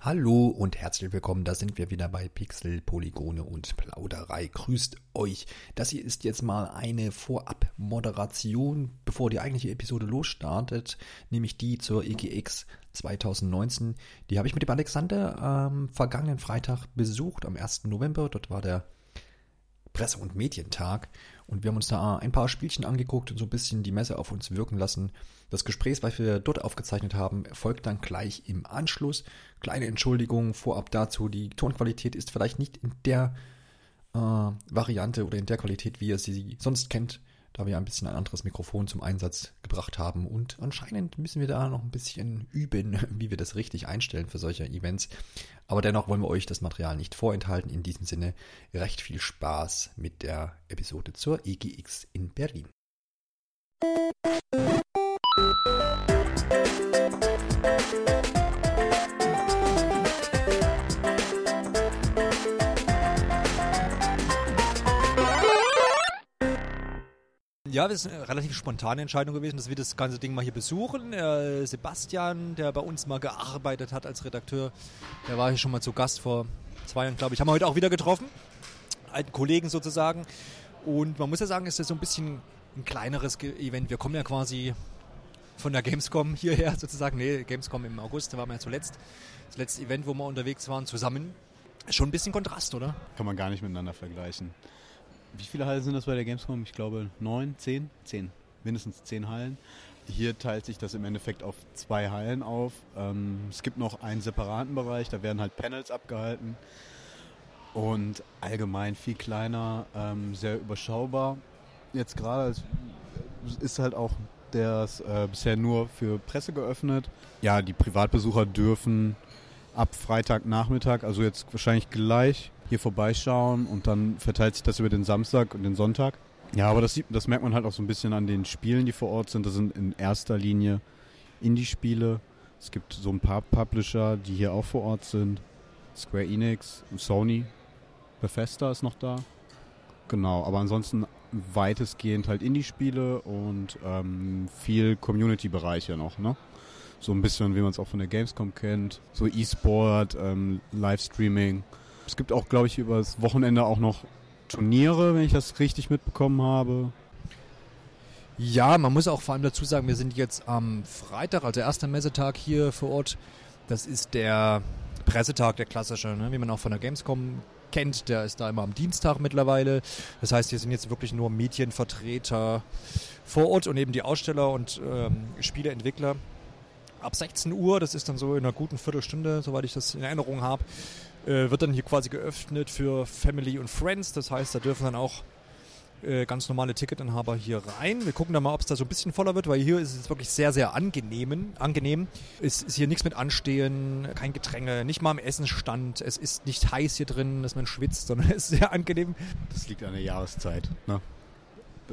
Hallo und herzlich willkommen, da sind wir wieder bei Pixel, Polygone und Plauderei. Grüßt euch. Das hier ist jetzt mal eine Vorab-Moderation, bevor die eigentliche Episode losstartet, nämlich die zur EGX 2019. Die habe ich mit dem Alexander am vergangenen Freitag besucht, am 1. November. Dort war der Presse- und Medientag und wir haben uns da ein paar Spielchen angeguckt und so ein bisschen die Messe auf uns wirken lassen. Das Gespräch, was wir dort aufgezeichnet haben, folgt dann gleich im Anschluss. Kleine Entschuldigung vorab dazu, die Tonqualität ist vielleicht nicht in der äh, Variante oder in der Qualität, wie ihr sie sonst kennt da wir ein bisschen ein anderes Mikrofon zum Einsatz gebracht haben. Und anscheinend müssen wir da noch ein bisschen üben, wie wir das richtig einstellen für solche Events. Aber dennoch wollen wir euch das Material nicht vorenthalten. In diesem Sinne recht viel Spaß mit der Episode zur EGX in Berlin. Ja, das ist eine relativ spontane Entscheidung gewesen, dass wir das ganze Ding mal hier besuchen. Äh, Sebastian, der bei uns mal gearbeitet hat als Redakteur, der war hier schon mal zu Gast vor zwei Jahren, glaube ich. Haben wir heute auch wieder getroffen. Alten Kollegen sozusagen. Und man muss ja sagen, es ist so ein bisschen ein kleineres Event. Wir kommen ja quasi von der Gamescom hierher sozusagen. Nee, Gamescom im August, da waren wir ja zuletzt. Das letzte Event, wo wir unterwegs waren, zusammen. Schon ein bisschen Kontrast, oder? Kann man gar nicht miteinander vergleichen. Wie viele Hallen sind das bei der Gamescom? Ich glaube neun, zehn? Zehn. Mindestens zehn Hallen. Hier teilt sich das im Endeffekt auf zwei Hallen auf. Ähm, es gibt noch einen separaten Bereich, da werden halt Panels abgehalten. Und allgemein viel kleiner, ähm, sehr überschaubar. Jetzt gerade ist halt auch das äh, bisher nur für Presse geöffnet. Ja, die Privatbesucher dürfen ab Freitagnachmittag, also jetzt wahrscheinlich gleich, hier vorbeischauen und dann verteilt sich das über den Samstag und den Sonntag. Ja, aber das, das merkt man halt auch so ein bisschen an den Spielen, die vor Ort sind. Das sind in erster Linie Indie-Spiele. Es gibt so ein paar Publisher, die hier auch vor Ort sind. Square Enix, Sony, Bethesda ist noch da. Genau, aber ansonsten weitestgehend halt Indie-Spiele und ähm, viel Community-Bereiche noch, ne? So ein bisschen, wie man es auch von der Gamescom kennt. So E-Sport, ähm, Livestreaming. Es gibt auch, glaube ich, über das Wochenende auch noch Turniere, wenn ich das richtig mitbekommen habe. Ja, man muss auch vor allem dazu sagen, wir sind jetzt am Freitag, also erster Messetag hier vor Ort. Das ist der Pressetag, der klassische, ne? wie man auch von der Gamescom kennt. Der ist da immer am Dienstag mittlerweile. Das heißt, hier sind jetzt wirklich nur Medienvertreter vor Ort und eben die Aussteller und ähm, Spieleentwickler. Ab 16 Uhr, das ist dann so in einer guten Viertelstunde, soweit ich das in Erinnerung habe, äh, wird dann hier quasi geöffnet für Family und Friends. Das heißt, da dürfen dann auch äh, ganz normale Ticketinhaber hier rein. Wir gucken da mal, ob es da so ein bisschen voller wird, weil hier ist es wirklich sehr, sehr angenehm. angenehm. Es ist hier nichts mit Anstehen, kein Getränke, nicht mal am Essensstand. Es ist nicht heiß hier drin, dass man schwitzt, sondern es ist sehr angenehm. Das liegt an der Jahreszeit. Ne?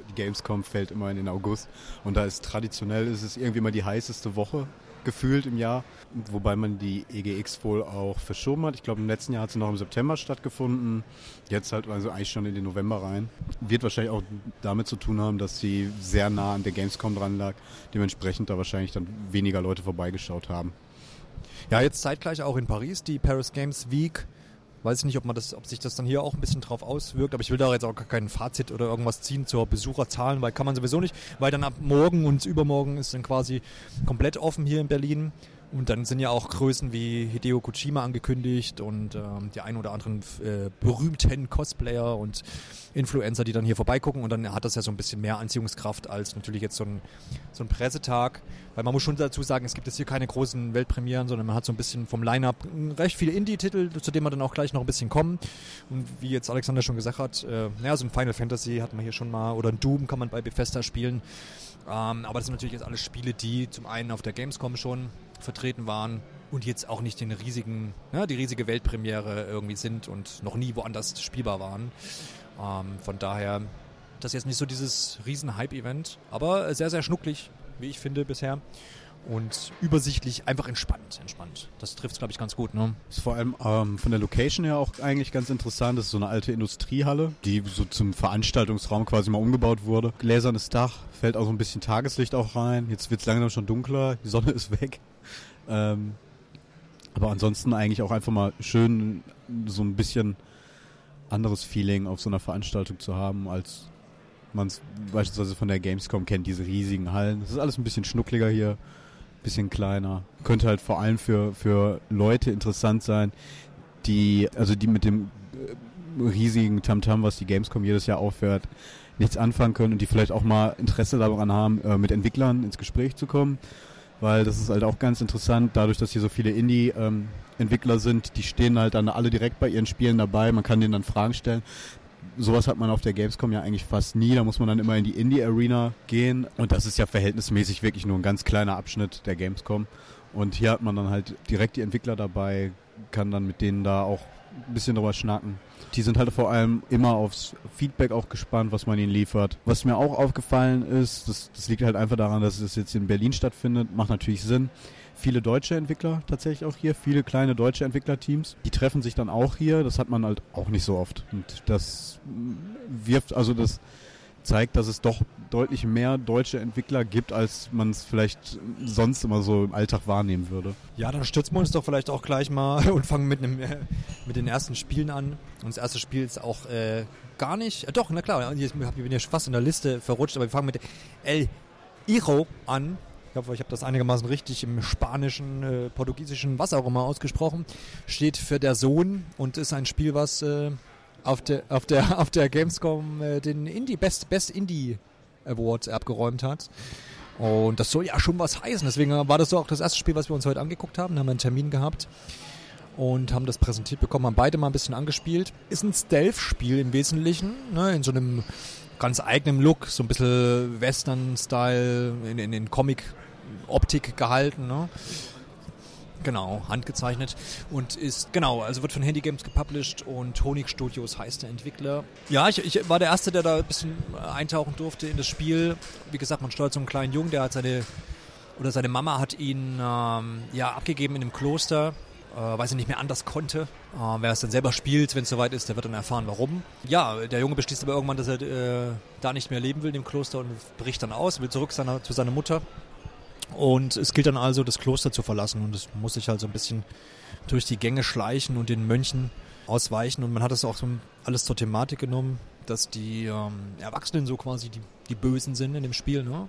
Die Gamescom fällt immer in den August und da ist traditionell ist es irgendwie mal die heißeste Woche gefühlt im Jahr, wobei man die EGX wohl auch verschoben hat. Ich glaube, im letzten Jahr hat sie noch im September stattgefunden. Jetzt halt also eigentlich schon in den November rein. Wird wahrscheinlich auch damit zu tun haben, dass sie sehr nah an der Gamescom dran lag. Dementsprechend da wahrscheinlich dann weniger Leute vorbeigeschaut haben. Ja, jetzt zeitgleich auch in Paris die Paris Games Week Weiß ich nicht, ob man das, ob sich das dann hier auch ein bisschen drauf auswirkt, aber ich will da jetzt auch gar kein Fazit oder irgendwas ziehen zur Besucherzahlen, weil kann man sowieso nicht, weil dann ab morgen und übermorgen ist dann quasi komplett offen hier in Berlin. Und dann sind ja auch Größen wie Hideo Kojima angekündigt und ähm, die ein oder anderen äh, berühmten Cosplayer und Influencer, die dann hier vorbeigucken. Und dann hat das ja so ein bisschen mehr Anziehungskraft als natürlich jetzt so ein, so ein Pressetag. Weil man muss schon dazu sagen, es gibt jetzt hier keine großen Weltpremieren, sondern man hat so ein bisschen vom Line-Up recht viele Indie-Titel, zu denen wir dann auch gleich noch ein bisschen kommen. Und wie jetzt Alexander schon gesagt hat, äh, naja, so ein Final Fantasy hat man hier schon mal oder ein Doom kann man bei Bethesda spielen. Ähm, aber das sind natürlich jetzt alles Spiele, die zum einen auf der Gamescom schon vertreten waren und jetzt auch nicht den riesigen, ja, die riesige Weltpremiere irgendwie sind und noch nie woanders spielbar waren. Ähm, von daher, das ist jetzt nicht so dieses riesen Hype-Event, aber sehr, sehr schnucklig, wie ich finde bisher und übersichtlich, einfach entspannt, entspannt. Das trifft es, glaube ich, ganz gut. Ne? Ist vor allem ähm, von der Location her auch eigentlich ganz interessant. Das ist so eine alte Industriehalle, die so zum Veranstaltungsraum quasi mal umgebaut wurde. Gläsernes Dach, fällt auch so ein bisschen Tageslicht auch rein. Jetzt wird es langsam schon dunkler, die Sonne ist weg. Ähm, Aber ansonsten eigentlich auch einfach mal schön so ein bisschen anderes Feeling auf so einer Veranstaltung zu haben, als man es beispielsweise von der Gamescom kennt, diese riesigen Hallen. Das ist alles ein bisschen schnuckliger hier, bisschen kleiner. Könnte halt vor allem für, für Leute interessant sein, die, also die mit dem äh, riesigen Tamtam, was die Gamescom jedes Jahr aufhört, nichts anfangen können und die vielleicht auch mal Interesse daran haben, äh, mit Entwicklern ins Gespräch zu kommen. Weil das ist halt auch ganz interessant, dadurch, dass hier so viele Indie-Entwickler ähm, sind, die stehen halt dann alle direkt bei ihren Spielen dabei, man kann denen dann Fragen stellen sowas hat man auf der Gamescom ja eigentlich fast nie. Da muss man dann immer in die Indie-Arena gehen. Und das ist ja verhältnismäßig wirklich nur ein ganz kleiner Abschnitt der Gamescom. Und hier hat man dann halt direkt die Entwickler dabei, kann dann mit denen da auch ein bisschen drüber schnacken. Die sind halt vor allem immer aufs Feedback auch gespannt, was man ihnen liefert. Was mir auch aufgefallen ist, das, das liegt halt einfach daran, dass es jetzt in Berlin stattfindet, macht natürlich Sinn viele deutsche Entwickler tatsächlich auch hier, viele kleine deutsche Entwicklerteams. Die treffen sich dann auch hier. Das hat man halt auch nicht so oft. Und das wirft, also das zeigt, dass es doch deutlich mehr deutsche Entwickler gibt, als man es vielleicht sonst immer so im Alltag wahrnehmen würde. Ja, dann stürzen wir uns doch vielleicht auch gleich mal und fangen mit, einem, äh, mit den ersten Spielen an. Und das erste Spiel ist auch äh, gar nicht, äh, doch, na klar, ich bin ja fast in der Liste verrutscht, aber wir fangen mit El Iro an. Ich hoffe, ich habe das einigermaßen richtig im Spanischen, äh, Portugiesischen, was auch immer ausgesprochen. Steht für der Sohn und ist ein Spiel, was äh, auf, der, auf, der, auf der Gamescom äh, den Indie Best, Best Indie Award abgeräumt hat. Und das soll ja schon was heißen. Deswegen war das so auch das erste Spiel, was wir uns heute angeguckt haben. Da haben wir einen Termin gehabt und haben das präsentiert bekommen, haben beide mal ein bisschen angespielt. Ist ein Stealth-Spiel im Wesentlichen, ne, in so einem ganz eigenen Look, so ein bisschen Western-Style, in, in, in Comic- Optik gehalten, ne? Genau, handgezeichnet und ist, genau, also wird von Handy Games gepublished und Tonic Studios heißt der Entwickler. Ja, ich, ich war der Erste, der da ein bisschen eintauchen durfte in das Spiel. Wie gesagt, man steuert so einen kleinen Jungen, der hat seine, oder seine Mama hat ihn ähm, ja abgegeben in einem Kloster, äh, weil sie nicht mehr anders konnte. Äh, wer es dann selber spielt, wenn es soweit ist, der wird dann erfahren, warum. Ja, der Junge beschließt aber irgendwann, dass er äh, da nicht mehr leben will in dem Kloster und bricht dann aus, will zurück seiner, zu seiner Mutter und es gilt dann also, das Kloster zu verlassen und es muss sich halt so ein bisschen durch die Gänge schleichen und den Mönchen ausweichen. Und man hat es auch so alles zur Thematik genommen, dass die ähm, Erwachsenen so quasi die, die Bösen sind in dem Spiel, ne?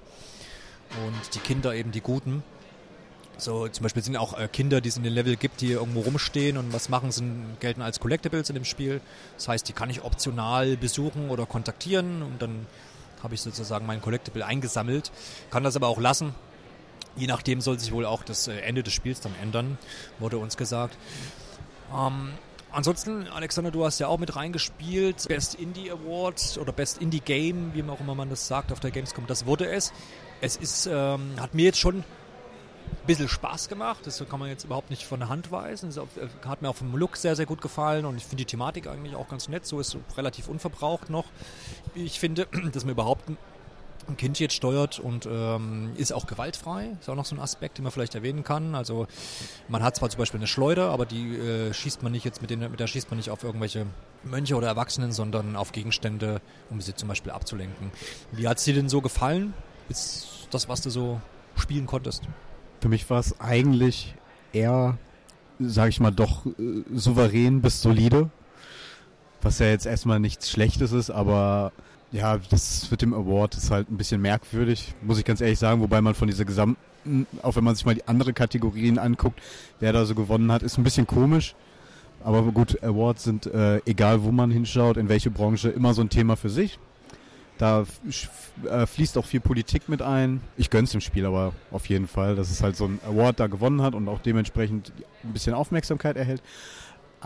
Und die Kinder eben die Guten. So, zum Beispiel sind auch äh, Kinder, die es in den Level gibt, die irgendwo rumstehen und was machen, sind, gelten als Collectibles in dem Spiel. Das heißt, die kann ich optional besuchen oder kontaktieren und dann habe ich sozusagen mein Collectible eingesammelt. Kann das aber auch lassen, Je nachdem soll sich wohl auch das äh, Ende des Spiels dann ändern, wurde uns gesagt. Ähm, ansonsten, Alexander, du hast ja auch mit reingespielt. Best Indie Award oder Best Indie Game, wie auch immer man das sagt auf der Gamescom, das wurde es. Es ist, ähm, hat mir jetzt schon ein bisschen Spaß gemacht. Das kann man jetzt überhaupt nicht von der Hand weisen. Das äh, hat mir auch vom Look sehr, sehr gut gefallen und ich finde die Thematik eigentlich auch ganz nett. So ist relativ unverbraucht noch. Ich finde, dass man überhaupt Kind jetzt steuert und ähm, ist auch gewaltfrei. Ist auch noch so ein Aspekt, den man vielleicht erwähnen kann. Also man hat zwar zum Beispiel eine Schleuder, aber die äh, schießt man nicht jetzt mit, denen, mit der schießt man nicht auf irgendwelche Mönche oder Erwachsenen, sondern auf Gegenstände, um sie zum Beispiel abzulenken. Wie hat es dir denn so gefallen? Ist das, was du so spielen konntest? Für mich war es eigentlich eher, sage ich mal, doch äh, souverän bis solide. Was ja jetzt erstmal nichts Schlechtes ist, aber ja, das mit dem Award ist halt ein bisschen merkwürdig, muss ich ganz ehrlich sagen, wobei man von dieser gesamten, auch wenn man sich mal die anderen Kategorien anguckt, wer da so gewonnen hat, ist ein bisschen komisch. Aber gut, Awards sind, äh, egal wo man hinschaut, in welche Branche, immer so ein Thema für sich. Da äh, fließt auch viel Politik mit ein. Ich gönn's dem Spiel aber auf jeden Fall, dass es halt so ein Award da gewonnen hat und auch dementsprechend ein bisschen Aufmerksamkeit erhält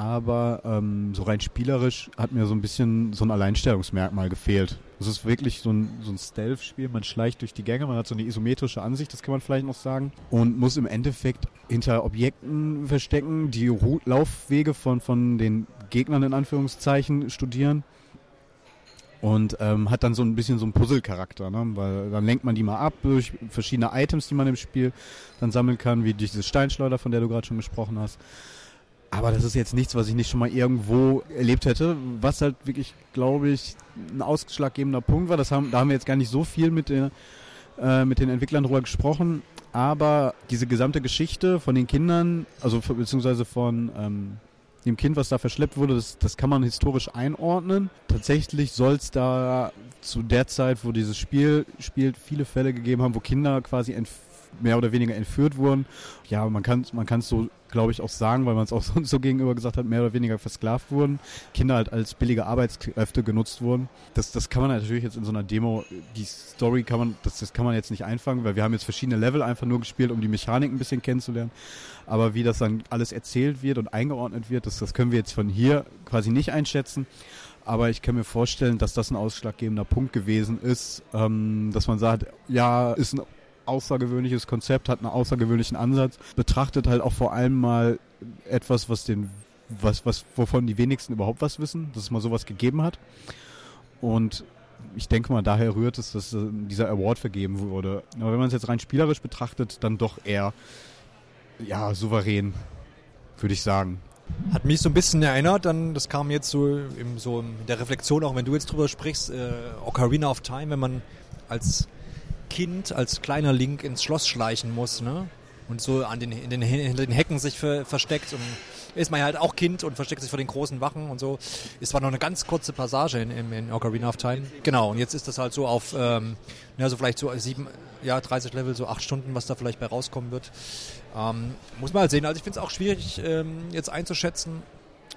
aber ähm, so rein spielerisch hat mir so ein bisschen so ein Alleinstellungsmerkmal gefehlt. Es ist wirklich so ein, so ein Stealth-Spiel, man schleicht durch die Gänge, man hat so eine isometrische Ansicht, das kann man vielleicht noch sagen, und muss im Endeffekt hinter Objekten verstecken, die Laufwege von, von den Gegnern in Anführungszeichen studieren und ähm, hat dann so ein bisschen so einen Puzzle-Charakter, ne? weil dann lenkt man die mal ab durch verschiedene Items, die man im Spiel dann sammeln kann, wie diese Steinschleuder, von der du gerade schon gesprochen hast. Aber das ist jetzt nichts, was ich nicht schon mal irgendwo erlebt hätte. Was halt wirklich, glaube ich, ein ausschlaggebender Punkt war. Das haben, da haben wir jetzt gar nicht so viel mit, den, äh, mit den Entwicklern drüber gesprochen. aber diese gesamte Geschichte von den Kindern, also beziehungsweise von ähm, dem Kind, was da verschleppt wurde, das, das kann man historisch einordnen. Tatsächlich soll es da zu der Zeit, wo dieses Spiel spielt, viele Fälle gegeben haben, wo Kinder quasi mehr oder weniger entführt wurden. Ja, man kann man kann es so, glaube ich, auch sagen, weil man es auch sonst so gegenüber gesagt hat, mehr oder weniger versklavt wurden. Kinder halt als billige Arbeitskräfte genutzt wurden. Das, das kann man natürlich jetzt in so einer Demo, die Story kann man, das, das kann man jetzt nicht einfangen, weil wir haben jetzt verschiedene Level einfach nur gespielt, um die Mechanik ein bisschen kennenzulernen. Aber wie das dann alles erzählt wird und eingeordnet wird, das, das können wir jetzt von hier quasi nicht einschätzen. Aber ich kann mir vorstellen, dass das ein ausschlaggebender Punkt gewesen ist, ähm, dass man sagt, ja, ist ein außergewöhnliches Konzept, hat einen außergewöhnlichen Ansatz, betrachtet halt auch vor allem mal etwas, was den, was, was, wovon die wenigsten überhaupt was wissen, dass es mal sowas gegeben hat. Und ich denke mal, daher rührt es, dass äh, dieser Award vergeben wurde. Aber wenn man es jetzt rein spielerisch betrachtet, dann doch eher ja, souverän, würde ich sagen. Hat mich so ein bisschen erinnert, dann, das kam jetzt so, im, so in der Reflexion, auch wenn du jetzt drüber sprichst, äh, Ocarina of Time, wenn man als Kind, als kleiner Link ins Schloss schleichen muss, ne? Und so an den, in den, hinter den Hecken sich ver, versteckt und ist man ja halt auch Kind und versteckt sich vor den großen Wachen und so. Es war noch eine ganz kurze Passage in, in, in Ocarina of Time. Genau, und jetzt ist das halt so auf, ähm, ja, so vielleicht so sieben, ja, 30 Level, so acht Stunden, was da vielleicht bei rauskommen wird. Ähm, muss man halt sehen. Also ich finde es auch schwierig ähm, jetzt einzuschätzen.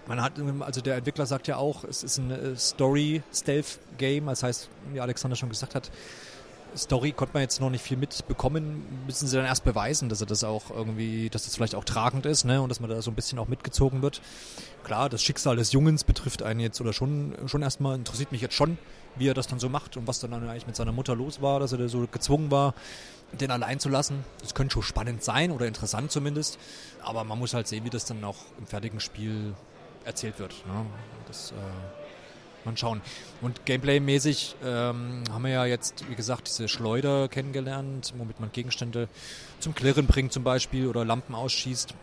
Man hat, also der Entwickler sagt ja auch, es ist ein äh, Story-Stealth-Game. Das heißt, wie Alexander schon gesagt hat, Story konnte man jetzt noch nicht viel mitbekommen. Müssen sie dann erst beweisen, dass er das auch irgendwie, dass das vielleicht auch tragend ist, ne? Und dass man da so ein bisschen auch mitgezogen wird. Klar, das Schicksal des Jungens betrifft einen jetzt oder schon, schon erstmal, interessiert mich jetzt schon, wie er das dann so macht und was dann eigentlich mit seiner Mutter los war, dass er da so gezwungen war, den allein zu lassen. Das könnte schon spannend sein oder interessant zumindest. Aber man muss halt sehen, wie das dann auch im fertigen Spiel erzählt wird. Ne? Das, äh, Mal schauen. Und Gameplay-mäßig ähm, haben wir ja jetzt, wie gesagt, diese Schleuder kennengelernt, womit man Gegenstände zum Klirren bringt zum Beispiel oder Lampen ausschießt.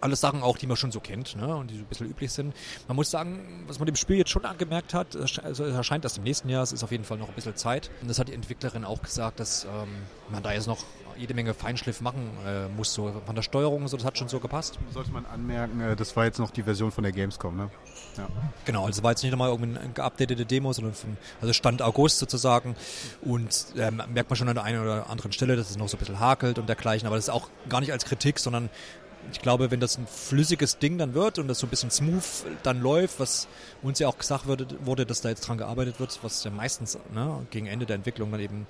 Alles Sachen auch, die man schon so kennt ne, und die so ein bisschen üblich sind. Man muss sagen, was man dem Spiel jetzt schon angemerkt hat, also es erscheint erst im nächsten Jahr, es ist auf jeden Fall noch ein bisschen Zeit. Und das hat die Entwicklerin auch gesagt, dass ähm, man da jetzt noch jede Menge Feinschliff machen äh, muss, so von der Steuerung, so, das hat schon so gepasst. Sollte man anmerken, äh, das war jetzt noch die Version von der Gamescom, ne? Ja. Genau, also war jetzt nicht nochmal irgendwie eine geupdatete Demo, sondern von, also Stand August sozusagen. Und ähm, merkt man schon an der einen oder anderen Stelle, dass es noch so ein bisschen hakelt und dergleichen, aber das ist auch gar nicht als Kritik, sondern ich glaube, wenn das ein flüssiges Ding dann wird und das so ein bisschen smooth dann läuft, was uns ja auch gesagt wurde, wurde dass da jetzt dran gearbeitet wird, was ja meistens ne, gegen Ende der Entwicklung dann eben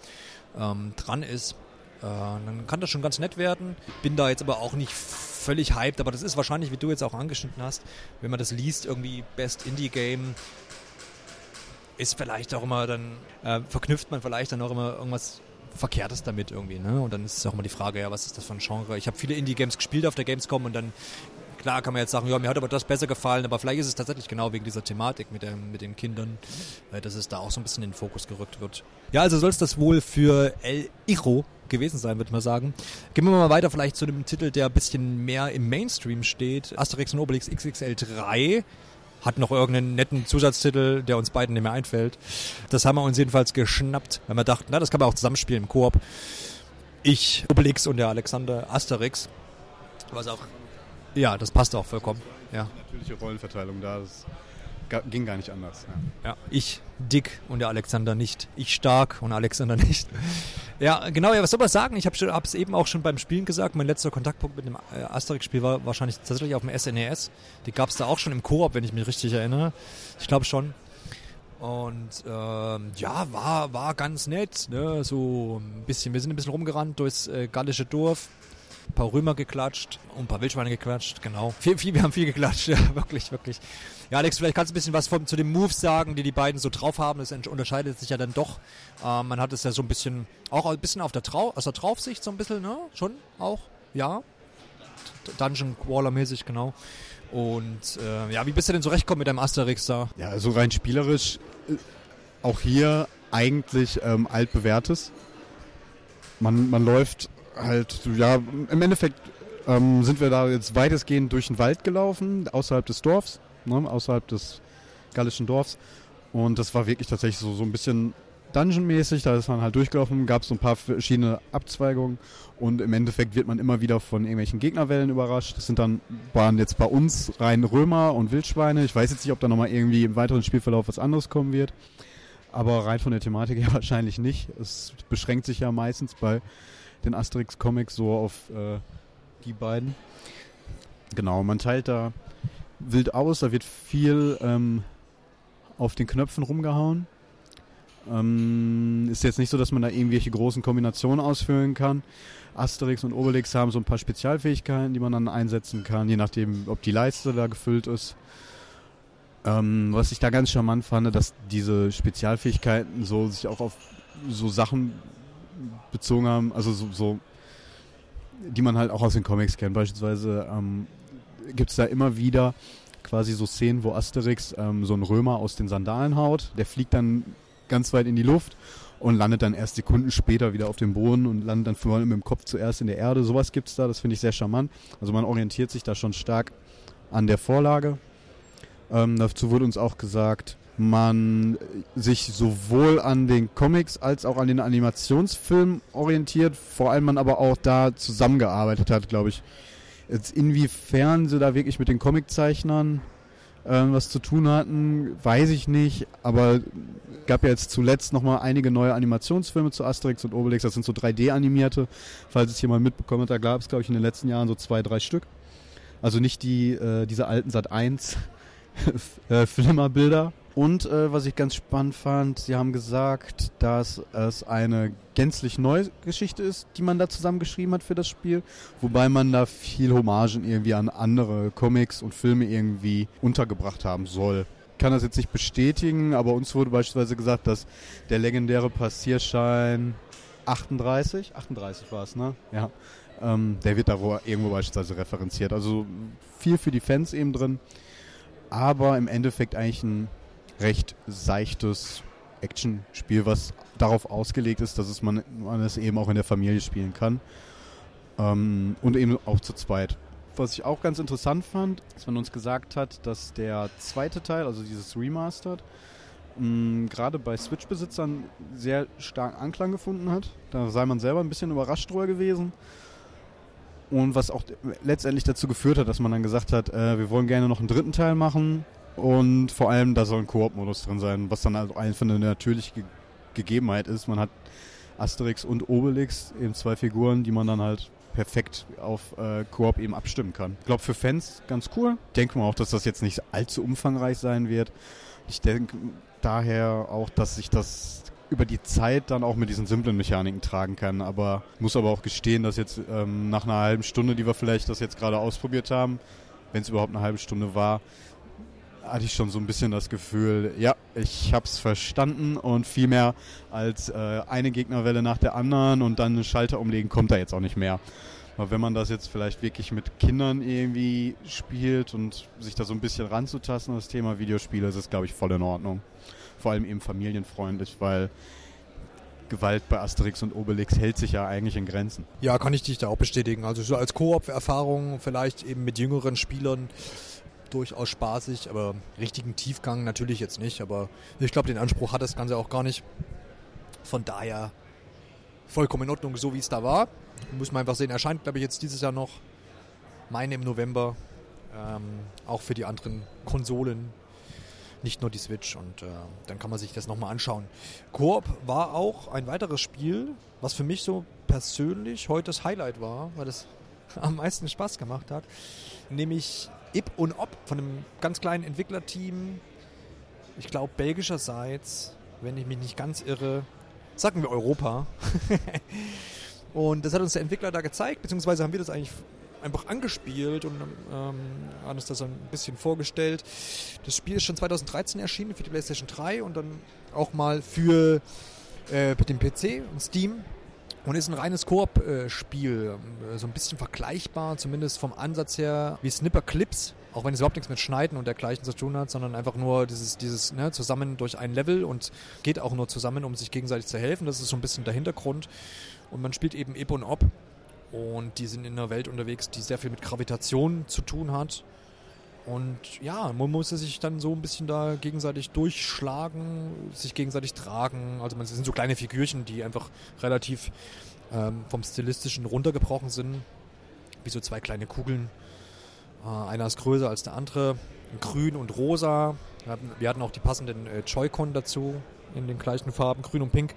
ähm, dran ist, äh, dann kann das schon ganz nett werden. Bin da jetzt aber auch nicht völlig hyped, aber das ist wahrscheinlich, wie du jetzt auch angeschnitten hast, wenn man das liest, irgendwie Best Indie Game, ist vielleicht auch immer dann, äh, verknüpft man vielleicht dann auch immer irgendwas Verkehrtes damit irgendwie, ne? Und dann ist es auch immer die Frage, ja, was ist das für ein Genre? Ich habe viele Indie-Games gespielt auf der Gamescom und dann klar kann man jetzt sagen, ja, mir hat aber das besser gefallen, aber vielleicht ist es tatsächlich genau wegen dieser Thematik mit, dem, mit den Kindern, dass es da auch so ein bisschen in den Fokus gerückt wird. Ja, also soll es das wohl für El Hijo gewesen sein, würde mal sagen. Gehen wir mal weiter vielleicht zu dem Titel, der ein bisschen mehr im Mainstream steht. Asterix und Obelix XXL 3 hat noch irgendeinen netten Zusatztitel, der uns beiden nicht mehr einfällt. Das haben wir uns jedenfalls geschnappt, weil wir dachten, na, das kann man auch zusammenspielen im Koop. Ich, Obelix und der Alexander Asterix. Was auch ja, das passt auch vollkommen. Ja. Natürliche Rollenverteilung da, das ging gar nicht anders. Ja. ja. ich dick und der Alexander nicht. Ich stark und Alexander nicht. Ja, genau, ja, was soll man sagen? Ich habe es eben auch schon beim Spielen gesagt. Mein letzter Kontaktpunkt mit dem äh, Asterix-Spiel war wahrscheinlich tatsächlich auf dem SNES. E Die gab es da auch schon im Koop, wenn ich mich richtig erinnere. Ich glaube schon. Und ähm, ja, war, war ganz nett. Ne? So ein bisschen, wir sind ein bisschen rumgerannt durchs äh, gallische Dorf ein paar Römer geklatscht und ein paar Wildschweine geklatscht, genau. Viel, viel, wir haben viel geklatscht, ja, wirklich, wirklich. Ja, Alex, vielleicht kannst du ein bisschen was von, zu den Moves sagen, die die beiden so drauf haben. Das unterscheidet sich ja dann doch. Ähm, man hat es ja so ein bisschen, auch ein bisschen auf der Trau aus der Draufsicht so ein bisschen, ne? Schon auch, ja. Dungeon Crawler mäßig, genau. Und äh, ja, wie bist du denn zurechtgekommen mit deinem Asterix da? Ja, also rein spielerisch, äh, auch hier eigentlich ähm, altbewährtes. Man, man läuft halt, ja, im Endeffekt ähm, sind wir da jetzt weitestgehend durch den Wald gelaufen, außerhalb des Dorfs, ne, außerhalb des gallischen Dorfs. Und das war wirklich tatsächlich so, so ein bisschen Dungeon-mäßig, da ist man halt durchgelaufen, gab es so ein paar verschiedene Abzweigungen und im Endeffekt wird man immer wieder von irgendwelchen Gegnerwellen überrascht. Das sind dann, waren jetzt bei uns rein Römer und Wildschweine. Ich weiß jetzt nicht, ob da nochmal irgendwie im weiteren Spielverlauf was anderes kommen wird. Aber rein von der Thematik her wahrscheinlich nicht. Es beschränkt sich ja meistens bei den Asterix-Comics so auf äh, die beiden. Genau, man teilt da wild aus, da wird viel ähm, auf den Knöpfen rumgehauen. Ähm, ist jetzt nicht so, dass man da irgendwelche großen Kombinationen ausführen kann. Asterix und Obelix haben so ein paar Spezialfähigkeiten, die man dann einsetzen kann, je nachdem, ob die Leiste da gefüllt ist. Ähm, was ich da ganz charmant fand, dass diese Spezialfähigkeiten so sich auch auf so Sachen bezogen haben, also so, so die man halt auch aus den Comics kennt. Beispielsweise ähm, gibt es da immer wieder quasi so Szenen, wo Asterix ähm, so einen Römer aus den Sandalen haut. Der fliegt dann ganz weit in die Luft und landet dann erst Sekunden später wieder auf dem Boden und landet dann vor allem mit dem Kopf zuerst in der Erde. Sowas gibt es da, das finde ich sehr charmant. Also man orientiert sich da schon stark an der Vorlage. Ähm, dazu wurde uns auch gesagt, man sich sowohl an den Comics als auch an den Animationsfilmen orientiert, vor allem man aber auch da zusammengearbeitet hat, glaube ich. Jetzt inwiefern sie da wirklich mit den Comiczeichnern äh, was zu tun hatten, weiß ich nicht, aber gab ja jetzt zuletzt nochmal einige neue Animationsfilme zu Asterix und Obelix, das sind so 3D-animierte, falls es jemand mitbekommen hat, da gab es glaube ich in den letzten Jahren so zwei, drei Stück. Also nicht die, äh, diese alten Sat 1 äh, Flimmerbilder, und äh, was ich ganz spannend fand, Sie haben gesagt, dass es eine gänzlich neue Geschichte ist, die man da zusammengeschrieben hat für das Spiel, wobei man da viel Hommagen irgendwie an andere Comics und Filme irgendwie untergebracht haben soll. Ich kann das jetzt nicht bestätigen, aber uns wurde beispielsweise gesagt, dass der legendäre Passierschein 38, 38 war es, ne? Ja. Ähm, der wird da irgendwo beispielsweise referenziert. Also viel für die Fans eben drin, aber im Endeffekt eigentlich ein recht seichtes Actionspiel, was darauf ausgelegt ist, dass es man, man es eben auch in der Familie spielen kann. Ähm, und eben auch zu zweit. Was ich auch ganz interessant fand, ist, man uns gesagt hat, dass der zweite Teil, also dieses Remastered, gerade bei Switch-Besitzern sehr stark Anklang gefunden hat. Da sei man selber ein bisschen überrascht drüber gewesen. Und was auch letztendlich dazu geführt hat, dass man dann gesagt hat, äh, wir wollen gerne noch einen dritten Teil machen, und vor allem, da soll ein Koop-Modus drin sein, was dann also einfach eine natürliche Ge Gegebenheit ist. Man hat Asterix und Obelix, eben zwei Figuren, die man dann halt perfekt auf äh, Koop eben abstimmen kann. Ich glaube, für Fans ganz cool. Ich denke mal auch, dass das jetzt nicht allzu umfangreich sein wird. Ich denke daher auch, dass sich das über die Zeit dann auch mit diesen simplen Mechaniken tragen kann. Aber muss aber auch gestehen, dass jetzt ähm, nach einer halben Stunde, die wir vielleicht das jetzt gerade ausprobiert haben, wenn es überhaupt eine halbe Stunde war, hatte ich schon so ein bisschen das Gefühl, ja, ich habe es verstanden und viel mehr als äh, eine Gegnerwelle nach der anderen und dann einen Schalter umlegen kommt da jetzt auch nicht mehr. Aber wenn man das jetzt vielleicht wirklich mit Kindern irgendwie spielt und sich da so ein bisschen ranzutasten, das Thema Videospiele, ist es, glaube ich, voll in Ordnung. Vor allem eben familienfreundlich, weil Gewalt bei Asterix und Obelix hält sich ja eigentlich in Grenzen. Ja, kann ich dich da auch bestätigen. Also so als Koop-Erfahrung vielleicht eben mit jüngeren Spielern durchaus spaßig, aber richtigen Tiefgang natürlich jetzt nicht. Aber ich glaube, den Anspruch hat das Ganze auch gar nicht. Von daher vollkommen in Ordnung, so wie es da war. Muss man einfach sehen, erscheint, glaube ich, jetzt dieses Jahr noch. Meine im November. Ähm, auch für die anderen Konsolen. Nicht nur die Switch. Und äh, dann kann man sich das nochmal anschauen. Koop war auch ein weiteres Spiel, was für mich so persönlich heute das Highlight war, weil es am meisten Spaß gemacht hat. Nämlich Ib und Ob von einem ganz kleinen Entwicklerteam. Ich glaube, belgischerseits, wenn ich mich nicht ganz irre. Sagen wir Europa. und das hat uns der Entwickler da gezeigt, beziehungsweise haben wir das eigentlich einfach angespielt und ähm, haben uns das ein bisschen vorgestellt. Das Spiel ist schon 2013 erschienen für die PlayStation 3 und dann auch mal für äh, den PC und Steam und ist ein reines Koop-Spiel. So ein bisschen vergleichbar, zumindest vom Ansatz her, wie Snipper Clips. Auch wenn es überhaupt nichts mit Schneiden und dergleichen zu tun hat, sondern einfach nur dieses, dieses ne, zusammen durch ein Level und geht auch nur zusammen, um sich gegenseitig zu helfen. Das ist so ein bisschen der Hintergrund. Und man spielt eben Ib und Ob. Und die sind in einer Welt unterwegs, die sehr viel mit Gravitation zu tun hat. Und ja, man musste sich dann so ein bisschen da gegenseitig durchschlagen, sich gegenseitig tragen. Also man sind so kleine Figürchen, die einfach relativ ähm, vom Stilistischen runtergebrochen sind. Wie so zwei kleine Kugeln. Äh, einer ist größer als der andere. Grün und rosa. Wir hatten, wir hatten auch die passenden äh, Joy-Con dazu in den gleichen Farben, grün und pink.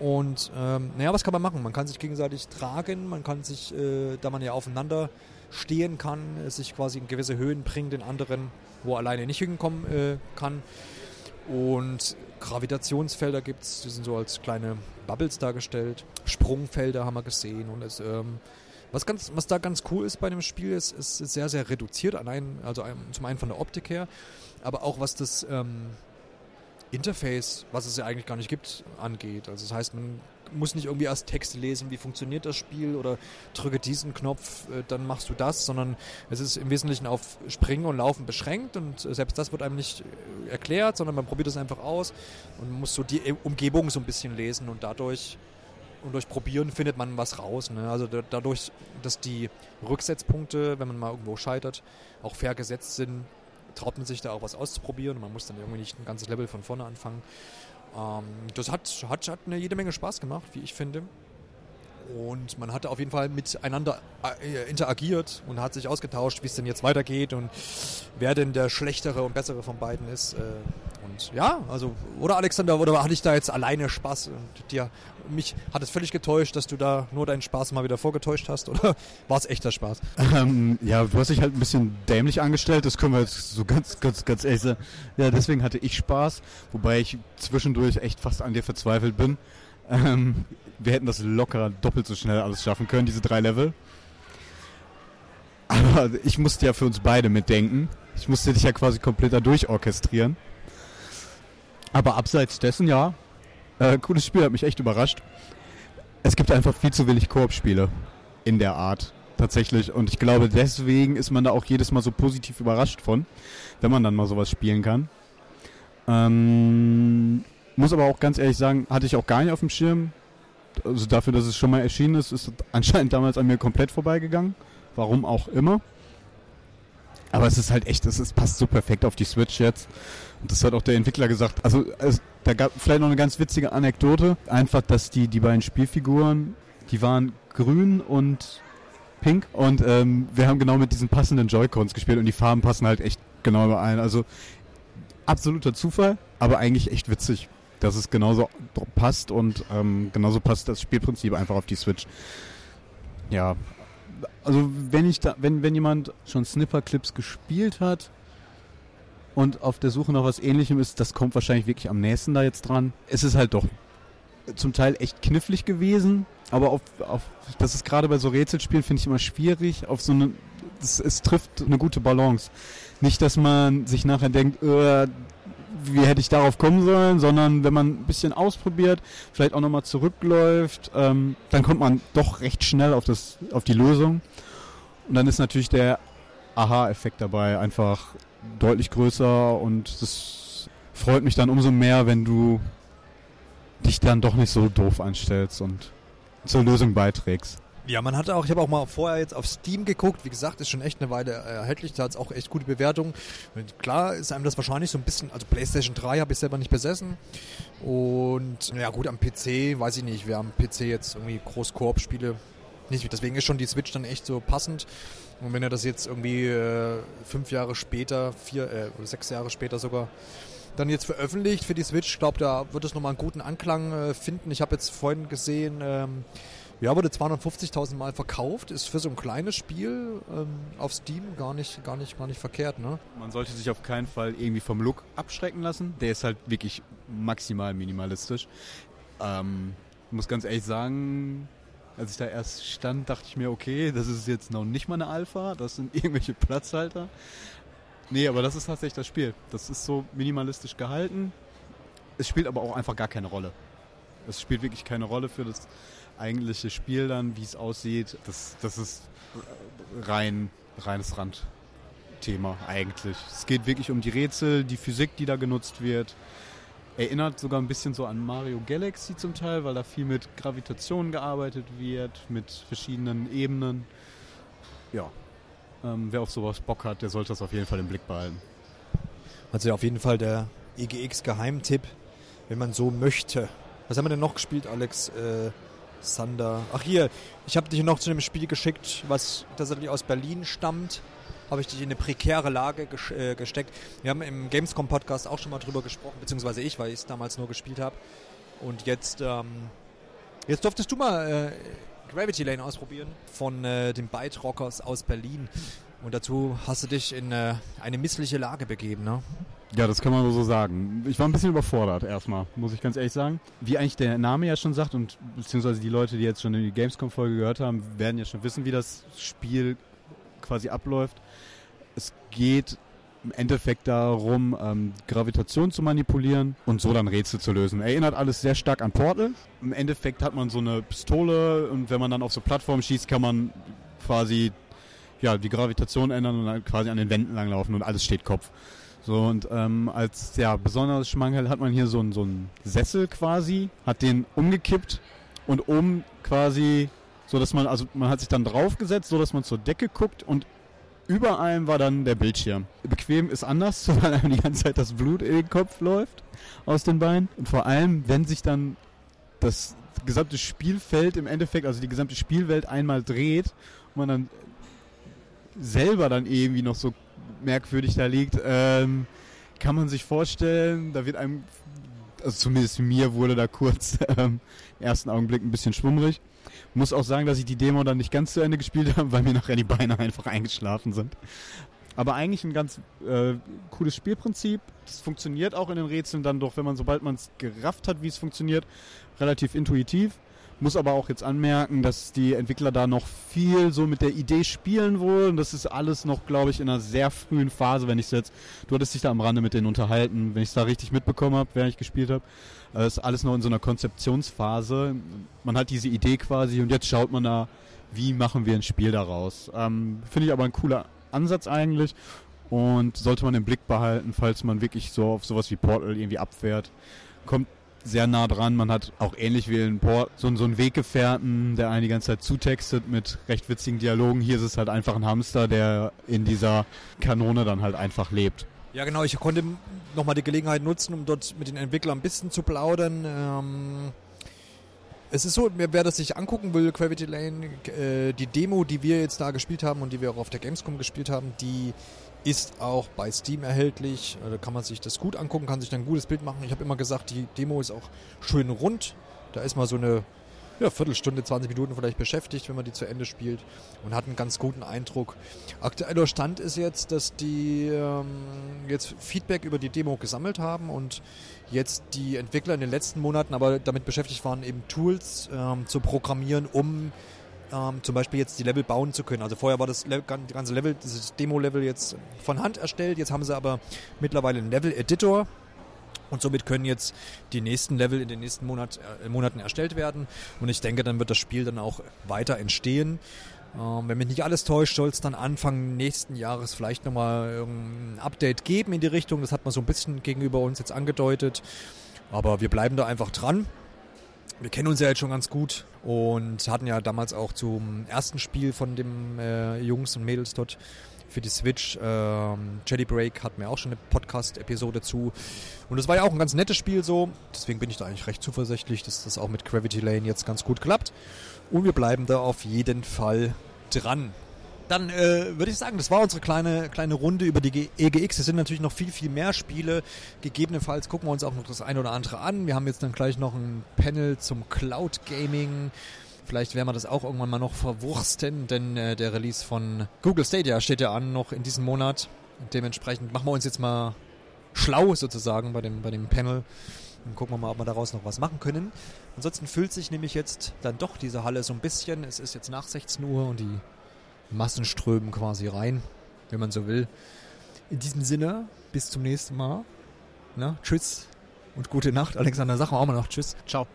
Und ähm, naja, was kann man machen? Man kann sich gegenseitig tragen, man kann sich, äh, da man ja aufeinander stehen kann, sich quasi in gewisse Höhen bringen, den anderen, wo er alleine nicht hinkommen äh, kann. Und Gravitationsfelder gibt es, die sind so als kleine Bubbles dargestellt. Sprungfelder haben wir gesehen. Und es, ähm, was, ganz, was da ganz cool ist bei dem Spiel, ist, ist sehr, sehr reduziert. Allein, also zum einen von der Optik her, aber auch was das ähm, Interface, was es ja eigentlich gar nicht gibt, angeht. Also das heißt, man muss nicht irgendwie erst Texte lesen, wie funktioniert das Spiel oder drücke diesen Knopf, äh, dann machst du das, sondern es ist im Wesentlichen auf Springen und Laufen beschränkt und äh, selbst das wird einem nicht äh, erklärt, sondern man probiert es einfach aus und muss so die Umgebung so ein bisschen lesen und dadurch und durch Probieren findet man was raus. Ne? Also dadurch, dass die Rücksetzpunkte, wenn man mal irgendwo scheitert, auch fair gesetzt sind, traut man sich da auch was auszuprobieren und man muss dann irgendwie nicht ein ganzes Level von vorne anfangen. Ähm, das hat, hat, hat eine jede Menge Spaß gemacht, wie ich finde. Und man hatte auf jeden Fall miteinander äh, interagiert und hat sich ausgetauscht, wie es denn jetzt weitergeht und wer denn der schlechtere und bessere von beiden ist. Äh, und ja, also, oder Alexander, oder hatte ich da jetzt alleine Spaß und dir, mich hat es völlig getäuscht, dass du da nur deinen Spaß mal wieder vorgetäuscht hast, oder war es echter Spaß? Ähm, ja, du hast dich halt ein bisschen dämlich angestellt, das können wir jetzt so ganz, ganz, ganz ehrlich sagen. Ja, deswegen hatte ich Spaß, wobei ich zwischendurch echt fast an dir verzweifelt bin. Ähm, wir hätten das locker doppelt so schnell alles schaffen können, diese drei Level. Aber ich musste ja für uns beide mitdenken. Ich musste dich ja quasi komplett da durchorchestrieren. Aber abseits dessen, ja, äh, cooles Spiel, hat mich echt überrascht. Es gibt einfach viel zu wenig Koop-Spiele in der Art tatsächlich. Und ich glaube, deswegen ist man da auch jedes Mal so positiv überrascht von, wenn man dann mal sowas spielen kann. Ähm, muss aber auch ganz ehrlich sagen, hatte ich auch gar nicht auf dem Schirm. Also dafür, dass es schon mal erschienen ist, ist anscheinend damals an mir komplett vorbeigegangen. Warum auch immer. Aber es ist halt echt, es, ist, passt so perfekt auf die Switch jetzt. Und das hat auch der Entwickler gesagt. Also es, da gab vielleicht noch eine ganz witzige Anekdote. Einfach, dass die, die beiden Spielfiguren, die waren grün und pink. Und ähm, wir haben genau mit diesen passenden Joy-Cons gespielt und die Farben passen halt echt genau überein. Also absoluter Zufall, aber eigentlich echt witzig, dass es genauso passt und ähm, genauso passt das Spielprinzip einfach auf die Switch. Ja, also wenn ich da, wenn, wenn jemand schon Snipper-Clips gespielt hat und auf der Suche nach was ähnlichem ist, das kommt wahrscheinlich wirklich am nächsten da jetzt dran. Es ist halt doch zum Teil echt knifflig gewesen, aber auf, auf das ist gerade bei so Rätselspielen finde ich immer schwierig, auf so eine es, es, trifft eine gute Balance. Nicht, dass man sich nachher denkt, äh, wie hätte ich darauf kommen sollen, sondern wenn man ein bisschen ausprobiert, vielleicht auch nochmal zurückläuft, ähm, dann kommt man doch recht schnell auf, das, auf die Lösung. Und dann ist natürlich der Aha-Effekt dabei einfach deutlich größer und das freut mich dann umso mehr, wenn du dich dann doch nicht so doof anstellst und zur Lösung beiträgst. Ja, man hatte auch, ich habe auch mal vorher jetzt auf Steam geguckt, wie gesagt, ist schon echt eine Weile erhältlich, da hat es auch echt gute Bewertungen. Klar ist einem das wahrscheinlich so ein bisschen, also PlayStation 3 habe ich selber nicht besessen und ja gut, am PC, weiß ich nicht, wer am PC jetzt irgendwie groß Koop-Spiele nicht, deswegen ist schon die Switch dann echt so passend. Und wenn er das jetzt irgendwie äh, fünf Jahre später, vier äh, oder sechs Jahre später sogar dann jetzt veröffentlicht für die Switch, glaube, da wird es nochmal einen guten Anklang äh, finden. Ich habe jetzt vorhin gesehen, ähm, ja, wurde 250.000 Mal verkauft, ist für so ein kleines Spiel ähm, auf Steam gar nicht, gar nicht, gar nicht verkehrt, ne? Man sollte sich auf keinen Fall irgendwie vom Look abschrecken lassen. Der ist halt wirklich maximal minimalistisch. Ähm, muss ganz ehrlich sagen, als ich da erst stand, dachte ich mir, okay, das ist jetzt noch nicht mal eine Alpha, das sind irgendwelche Platzhalter. Nee, aber das ist tatsächlich das Spiel. Das ist so minimalistisch gehalten. Es spielt aber auch einfach gar keine Rolle. Es spielt wirklich keine Rolle für das eigentliche Spiel dann, wie es aussieht, das, das ist rein, reines Randthema eigentlich. Es geht wirklich um die Rätsel, die Physik, die da genutzt wird. Erinnert sogar ein bisschen so an Mario Galaxy zum Teil, weil da viel mit Gravitation gearbeitet wird, mit verschiedenen Ebenen. Ja, Ähm, wer auf sowas Bock hat, der sollte das auf jeden Fall im Blick behalten. Also auf jeden Fall der EGX-Geheimtipp, wenn man so möchte. Was haben wir denn noch gespielt, Alex? Äh, Sander. Ach hier, ich habe dich noch zu einem Spiel geschickt, was tatsächlich aus Berlin stammt. Habe ich dich in eine prekäre Lage ges äh, gesteckt. Wir haben im Gamescom-Podcast auch schon mal drüber gesprochen, beziehungsweise ich, weil ich es damals nur gespielt habe. Und jetzt, ähm, jetzt durftest du mal äh, Gravity Lane ausprobieren von äh, den Byte Rockers aus Berlin. Und dazu hast du dich in äh, eine missliche Lage begeben, ne? Ja, das kann man so sagen. Ich war ein bisschen überfordert erstmal, muss ich ganz ehrlich sagen. Wie eigentlich der Name ja schon sagt und beziehungsweise die Leute, die jetzt schon die Gamescom-Folge gehört haben, werden ja schon wissen, wie das Spiel quasi abläuft. Es geht im Endeffekt darum, ähm, Gravitation zu manipulieren und so dann Rätsel zu lösen. Erinnert alles sehr stark an Portal. Im Endeffekt hat man so eine Pistole und wenn man dann auf so Plattformen schießt, kann man quasi ja, die Gravitation ändern und dann quasi an den Wänden langlaufen und alles steht Kopf. So, und ähm, als ja, besonderes Schmankerl hat man hier so einen so einen Sessel quasi, hat den umgekippt und oben quasi, so dass man, also man hat sich dann draufgesetzt, so dass man zur Decke guckt und über allem war dann der Bildschirm. Bequem ist anders, weil einem die ganze Zeit das Blut in den Kopf läuft aus den Beinen. Und vor allem, wenn sich dann das gesamte Spielfeld im Endeffekt, also die gesamte Spielwelt einmal dreht und man dann selber dann irgendwie noch so merkwürdig da liegt, ähm, kann man sich vorstellen, da wird einem, also zumindest mir wurde da kurz ähm, im ersten Augenblick ein bisschen schwummrig. Muss auch sagen, dass ich die Demo dann nicht ganz zu Ende gespielt habe, weil mir nachher die Beine einfach eingeschlafen sind. Aber eigentlich ein ganz äh, cooles Spielprinzip. Das funktioniert auch in den Rätseln dann doch, wenn man, sobald man es gerafft hat, wie es funktioniert, relativ intuitiv. Muss aber auch jetzt anmerken, dass die Entwickler da noch viel so mit der Idee spielen wollen. Das ist alles noch, glaube ich, in einer sehr frühen Phase, wenn ich es jetzt. Du hattest dich da am Rande mit denen unterhalten, wenn ich es da richtig mitbekommen habe, während ich gespielt habe. Das ist alles noch in so einer Konzeptionsphase. Man hat diese Idee quasi und jetzt schaut man da, wie machen wir ein Spiel daraus. Ähm, Finde ich aber ein cooler Ansatz eigentlich und sollte man im Blick behalten, falls man wirklich so auf sowas wie Portal irgendwie abfährt. Kommt sehr nah dran. Man hat auch ähnlich wie in Port so, so einen Weggefährten, der einen die ganze Zeit zutextet mit recht witzigen Dialogen. Hier ist es halt einfach ein Hamster, der in dieser Kanone dann halt einfach lebt. Ja, genau. Ich konnte nochmal die Gelegenheit nutzen, um dort mit den Entwicklern ein bisschen zu plaudern. Ähm es ist so, wer das sich angucken will, Gravity Lane, äh, die Demo, die wir jetzt da gespielt haben und die wir auch auf der Gamescom gespielt haben, die ist auch bei Steam erhältlich. Da kann man sich das gut angucken, kann sich dann ein gutes Bild machen. Ich habe immer gesagt, die Demo ist auch schön rund. Da ist mal so eine ja, Viertelstunde, 20 Minuten vielleicht beschäftigt, wenn man die zu Ende spielt und hat einen ganz guten Eindruck. Aktueller Stand ist jetzt, dass die ähm, jetzt Feedback über die Demo gesammelt haben und jetzt die Entwickler in den letzten Monaten aber damit beschäftigt waren, eben Tools ähm, zu programmieren, um ähm, zum Beispiel jetzt die Level bauen zu können. Also vorher war das Le ganze Level, dieses Demo-Level jetzt von Hand erstellt, jetzt haben sie aber mittlerweile einen Level-Editor, und somit können jetzt die nächsten Level in den nächsten Monat, äh, Monaten erstellt werden. Und ich denke, dann wird das Spiel dann auch weiter entstehen. Ähm, wenn mich nicht alles täuscht, soll es dann Anfang nächsten Jahres vielleicht nochmal ein Update geben in die Richtung. Das hat man so ein bisschen gegenüber uns jetzt angedeutet. Aber wir bleiben da einfach dran wir kennen uns ja jetzt schon ganz gut und hatten ja damals auch zum ersten Spiel von dem äh, Jungs und Mädels dort für die Switch. Ähm, Jelly Break hatten wir auch schon eine Podcast-Episode zu. Und es war ja auch ein ganz nettes Spiel so. Deswegen bin ich da eigentlich recht zuversichtlich, dass das auch mit Gravity Lane jetzt ganz gut klappt. Und wir bleiben da auf jeden Fall dran dann äh, würde ich sagen, das war unsere kleine, kleine Runde über die EGX. Es sind natürlich noch viel, viel mehr Spiele. Gegebenenfalls gucken wir uns auch noch das eine oder andere an. Wir haben jetzt dann gleich noch ein Panel zum Cloud Gaming. Vielleicht werden wir das auch irgendwann mal noch verwursten, denn äh, der Release von Google Stadia steht ja an noch in diesem Monat. Dementsprechend machen wir uns jetzt mal schlau sozusagen bei dem, bei dem Panel. Dann gucken wir mal, ob wir daraus noch was machen können. Ansonsten füllt sich nämlich jetzt dann doch diese Halle so ein bisschen. Es ist jetzt nach 16 Uhr und die Massenströmen quasi rein, wenn man so will. In diesem Sinne, bis zum nächsten Mal. Na, tschüss und gute Nacht. Alexander, sag mal auch mal noch Tschüss. Ciao.